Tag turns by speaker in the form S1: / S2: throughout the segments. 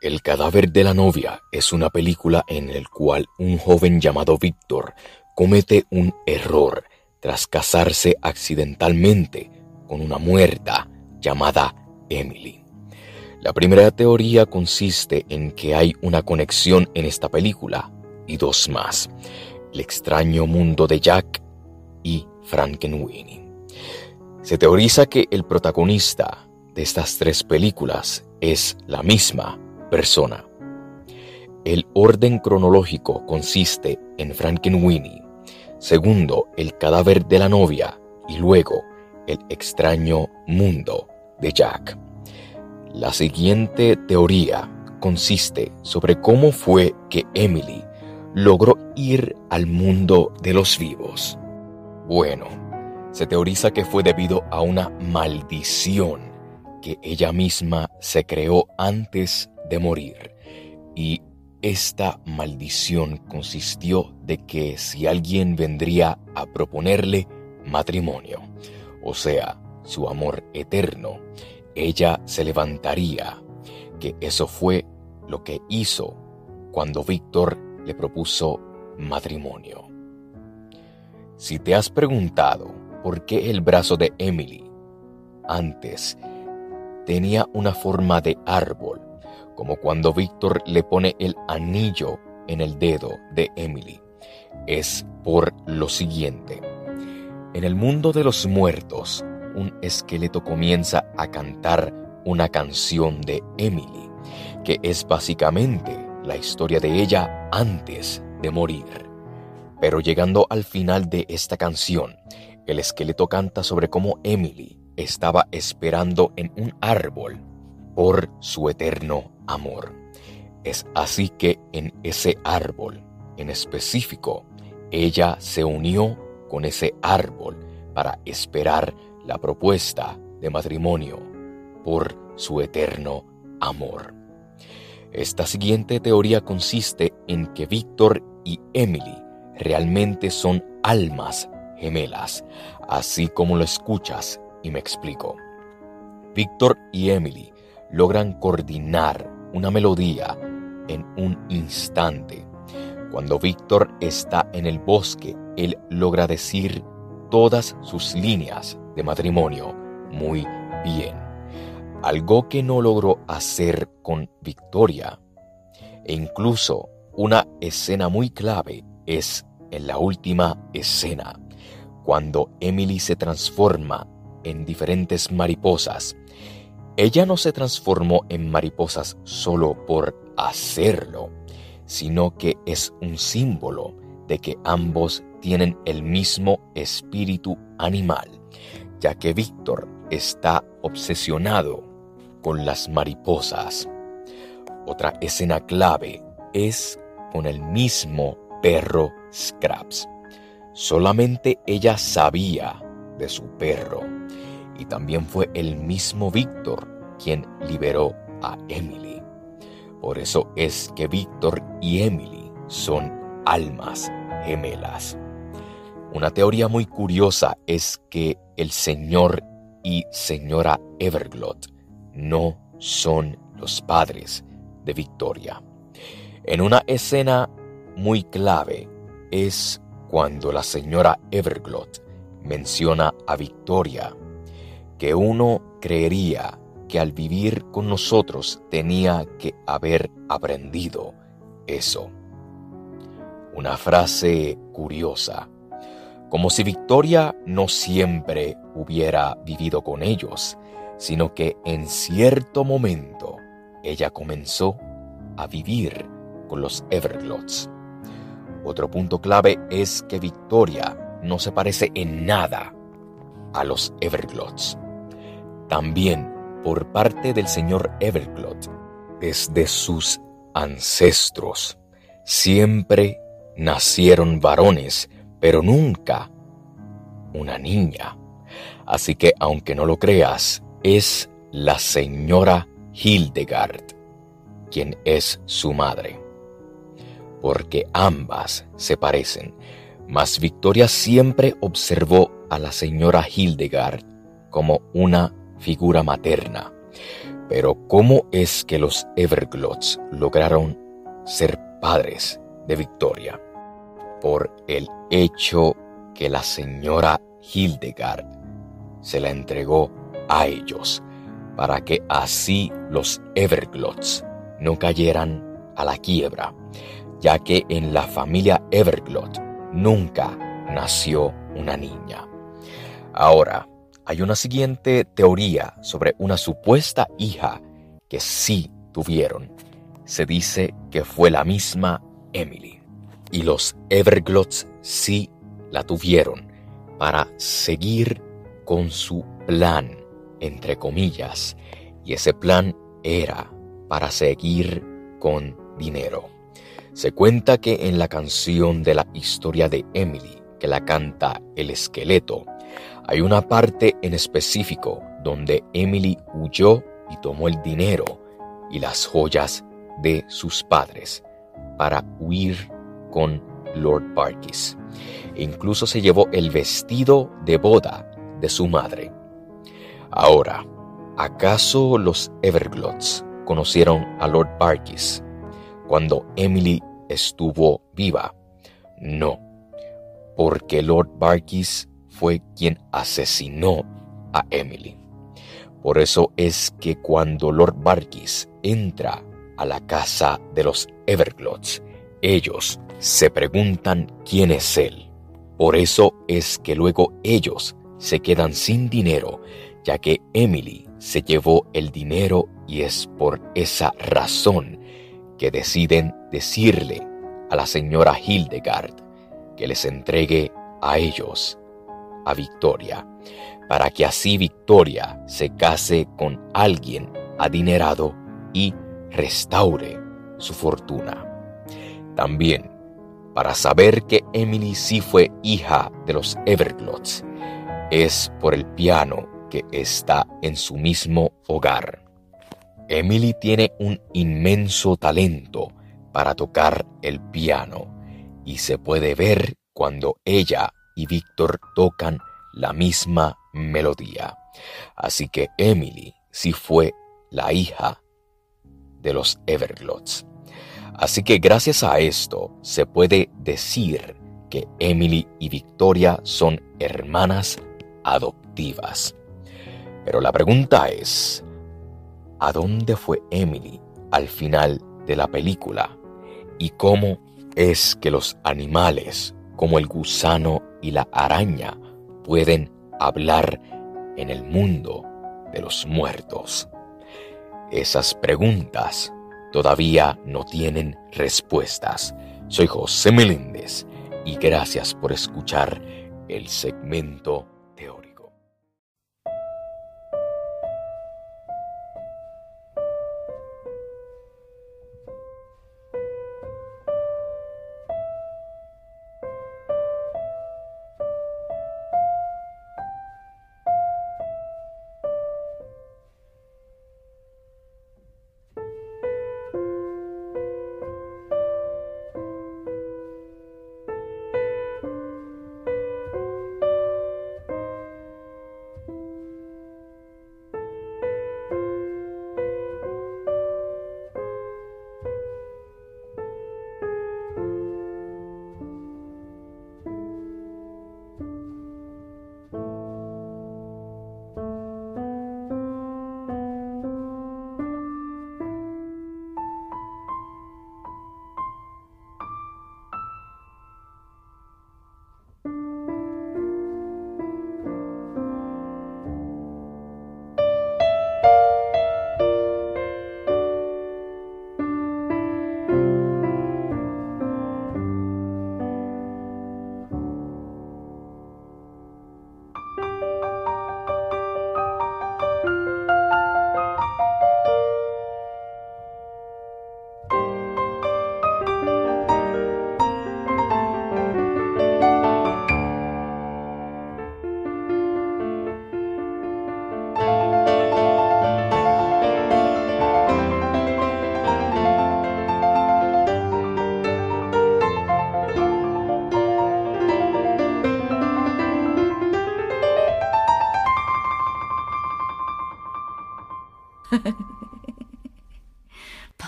S1: El cadáver de la novia es una película en la cual un joven llamado Víctor comete un error tras casarse accidentalmente con una muerta llamada Emily. La primera teoría consiste en que hay una conexión en esta película y dos más, el extraño mundo de Jack y Frankenweenie. Se teoriza que el protagonista de estas tres películas es la misma persona. El orden cronológico consiste en Frankenweenie, segundo el cadáver de la novia y luego el extraño mundo de Jack. La siguiente teoría consiste sobre cómo fue que Emily logró ir al mundo de los vivos. Bueno, se teoriza que fue debido a una maldición que ella misma se creó antes de morir. Y esta maldición consistió de que si alguien vendría a proponerle matrimonio, o sea, su amor eterno, ella se levantaría, que eso fue lo que hizo cuando Víctor le propuso matrimonio. Si te has preguntado por qué el brazo de Emily antes tenía una forma de árbol, como cuando Víctor le pone el anillo en el dedo de Emily. Es por lo siguiente. En el mundo de los muertos, un esqueleto comienza a cantar una canción de Emily, que es básicamente la historia de ella antes de morir. Pero llegando al final de esta canción, el esqueleto canta sobre cómo Emily estaba esperando en un árbol por su eterno amor. Es así que en ese árbol en específico, ella se unió con ese árbol para esperar la propuesta de matrimonio por su eterno amor. Esta siguiente teoría consiste en que Víctor y Emily realmente son almas gemelas, así como lo escuchas y me explico. Víctor y Emily logran coordinar una melodía en un instante. Cuando Víctor está en el bosque, él logra decir todas sus líneas de matrimonio muy bien. Algo que no logró hacer con Victoria. E incluso una escena muy clave es en la última escena, cuando Emily se transforma en diferentes mariposas. Ella no se transformó en mariposas solo por hacerlo, sino que es un símbolo de que ambos tienen el mismo espíritu animal, ya que Víctor está obsesionado con las mariposas. Otra escena clave es con el mismo perro Scraps. Solamente ella sabía de su perro y también fue el mismo Víctor quien liberó a Emily. Por eso es que Víctor y Emily son almas gemelas. Una teoría muy curiosa es que el señor y señora Everglot no son los padres de Victoria. En una escena muy clave es cuando la señora Everglot menciona a Victoria que uno creería que al vivir con nosotros tenía que haber aprendido eso. Una frase curiosa, como si Victoria no siempre hubiera vivido con ellos, sino que en cierto momento ella comenzó a vivir con los Everglots. Otro punto clave es que Victoria no se parece en nada a los Everglots. También por parte del señor Everglot, desde sus ancestros, siempre nacieron varones, pero nunca una niña. Así que aunque no lo creas, es la señora Hildegard quien es su madre. Porque ambas se parecen, mas Victoria siempre observó a la señora Hildegard como una figura materna. Pero ¿cómo es que los Everglots lograron ser padres de Victoria? Por el hecho que la señora Hildegard se la entregó a ellos para que así los Everglots no cayeran a la quiebra, ya que en la familia Everglot nunca nació una niña. Ahora, hay una siguiente teoría sobre una supuesta hija que sí tuvieron. Se dice que fue la misma Emily. Y los Everglots sí la tuvieron para seguir con su plan, entre comillas. Y ese plan era para seguir con dinero. Se cuenta que en la canción de la historia de Emily, que la canta el esqueleto, hay una parte en específico donde Emily huyó y tomó el dinero y las joyas de sus padres para huir con Lord Barkis. E incluso se llevó el vestido de boda de su madre. Ahora, ¿acaso los Everglots conocieron a Lord Barkis cuando Emily estuvo viva? No, porque Lord Barkis fue quien asesinó a Emily. Por eso es que cuando Lord Barkis entra a la casa de los Everglots, ellos se preguntan quién es él. Por eso es que luego ellos se quedan sin dinero, ya que Emily se llevó el dinero y es por esa razón que deciden decirle a la señora Hildegard que les entregue a ellos a Victoria, para que así Victoria se case con alguien adinerado y restaure su fortuna. También, para saber que Emily sí fue hija de los Everglots, es por el piano que está en su mismo hogar. Emily tiene un inmenso talento para tocar el piano y se puede ver cuando ella y Víctor tocan la misma melodía. Así que Emily sí fue la hija de los Everglots. Así que gracias a esto se puede decir que Emily y Victoria son hermanas adoptivas. Pero la pregunta es, ¿a dónde fue Emily al final de la película? ¿Y cómo es que los animales como el gusano y la araña pueden hablar en el mundo de los muertos? Esas preguntas todavía no tienen respuestas. Soy José Meléndez y gracias por escuchar el segmento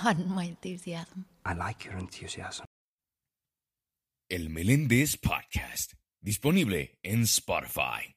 S2: pardon my enthusiasm.
S3: I like your enthusiasm.
S1: El Meléndez Podcast, disponible en Spotify.